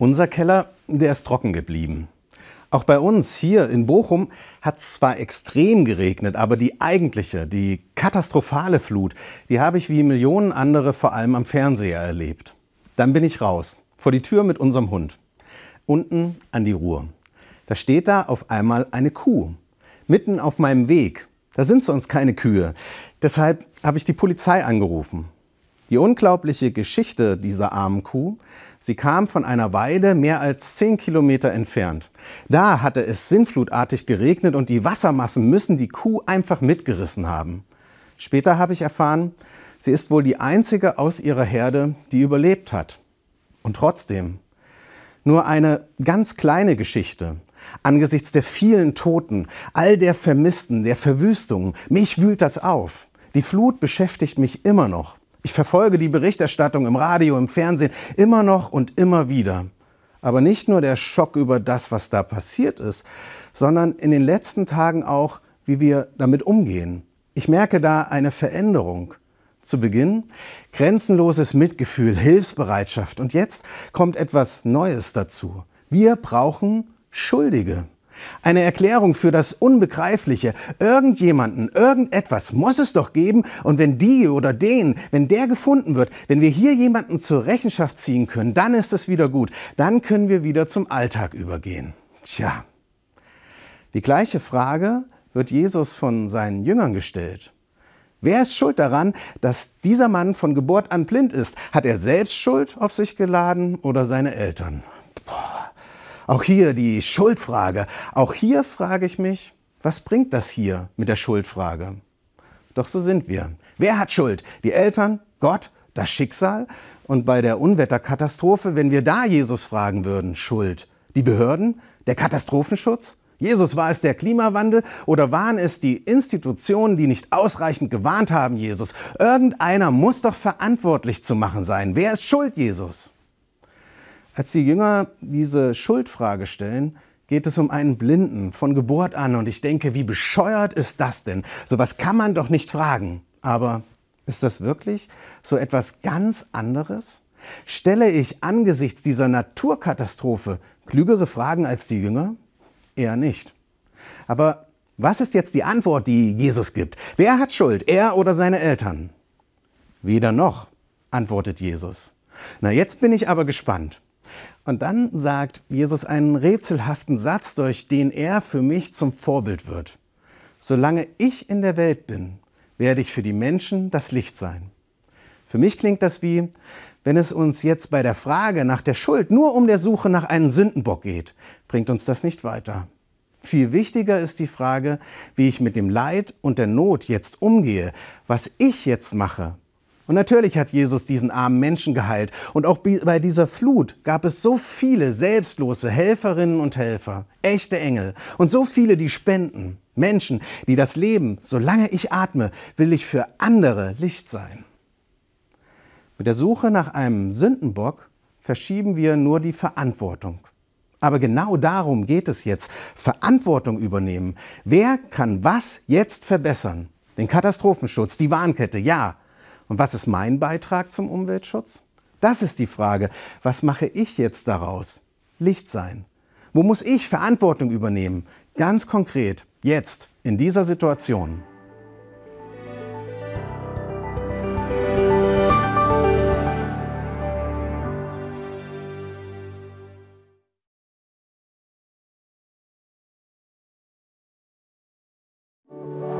Unser Keller, der ist trocken geblieben. Auch bei uns hier in Bochum hat es zwar extrem geregnet, aber die eigentliche, die katastrophale Flut, die habe ich wie Millionen andere vor allem am Fernseher erlebt. Dann bin ich raus, vor die Tür mit unserem Hund. Unten an die Ruhr. Da steht da auf einmal eine Kuh. Mitten auf meinem Weg. Da sind sonst keine Kühe. Deshalb habe ich die Polizei angerufen. Die unglaubliche Geschichte dieser armen Kuh, sie kam von einer Weide mehr als zehn Kilometer entfernt. Da hatte es sinnflutartig geregnet und die Wassermassen müssen die Kuh einfach mitgerissen haben. Später habe ich erfahren, sie ist wohl die einzige aus ihrer Herde, die überlebt hat. Und trotzdem, nur eine ganz kleine Geschichte. Angesichts der vielen Toten, all der Vermissten, der Verwüstungen, mich wühlt das auf. Die Flut beschäftigt mich immer noch. Ich verfolge die Berichterstattung im Radio, im Fernsehen immer noch und immer wieder. Aber nicht nur der Schock über das, was da passiert ist, sondern in den letzten Tagen auch, wie wir damit umgehen. Ich merke da eine Veränderung. Zu Beginn grenzenloses Mitgefühl, Hilfsbereitschaft und jetzt kommt etwas Neues dazu. Wir brauchen Schuldige. Eine Erklärung für das Unbegreifliche. Irgendjemanden, irgendetwas muss es doch geben. Und wenn die oder den, wenn der gefunden wird, wenn wir hier jemanden zur Rechenschaft ziehen können, dann ist es wieder gut. Dann können wir wieder zum Alltag übergehen. Tja. Die gleiche Frage wird Jesus von seinen Jüngern gestellt. Wer ist schuld daran, dass dieser Mann von Geburt an blind ist? Hat er selbst Schuld auf sich geladen oder seine Eltern? Boah. Auch hier die Schuldfrage. Auch hier frage ich mich, was bringt das hier mit der Schuldfrage? Doch so sind wir. Wer hat Schuld? Die Eltern? Gott? Das Schicksal? Und bei der Unwetterkatastrophe, wenn wir da Jesus fragen würden, Schuld? Die Behörden? Der Katastrophenschutz? Jesus, war es der Klimawandel oder waren es die Institutionen, die nicht ausreichend gewarnt haben, Jesus? Irgendeiner muss doch verantwortlich zu machen sein. Wer ist schuld, Jesus? Als die Jünger diese Schuldfrage stellen, geht es um einen Blinden von Geburt an. Und ich denke, wie bescheuert ist das denn? Sowas kann man doch nicht fragen. Aber ist das wirklich so etwas ganz anderes? Stelle ich angesichts dieser Naturkatastrophe klügere Fragen als die Jünger? Eher nicht. Aber was ist jetzt die Antwort, die Jesus gibt? Wer hat Schuld, er oder seine Eltern? Weder noch, antwortet Jesus. Na, jetzt bin ich aber gespannt. Und dann sagt Jesus einen rätselhaften Satz, durch den er für mich zum Vorbild wird. Solange ich in der Welt bin, werde ich für die Menschen das Licht sein. Für mich klingt das wie, wenn es uns jetzt bei der Frage nach der Schuld nur um der Suche nach einem Sündenbock geht, bringt uns das nicht weiter. Viel wichtiger ist die Frage, wie ich mit dem Leid und der Not jetzt umgehe, was ich jetzt mache, und natürlich hat Jesus diesen armen Menschen geheilt. Und auch bei dieser Flut gab es so viele selbstlose Helferinnen und Helfer, echte Engel und so viele, die spenden. Menschen, die das Leben, solange ich atme, will ich für andere Licht sein. Mit der Suche nach einem Sündenbock verschieben wir nur die Verantwortung. Aber genau darum geht es jetzt. Verantwortung übernehmen. Wer kann was jetzt verbessern? Den Katastrophenschutz, die Warnkette, ja. Und was ist mein Beitrag zum Umweltschutz? Das ist die Frage. Was mache ich jetzt daraus? Licht sein. Wo muss ich Verantwortung übernehmen? Ganz konkret, jetzt, in dieser Situation. you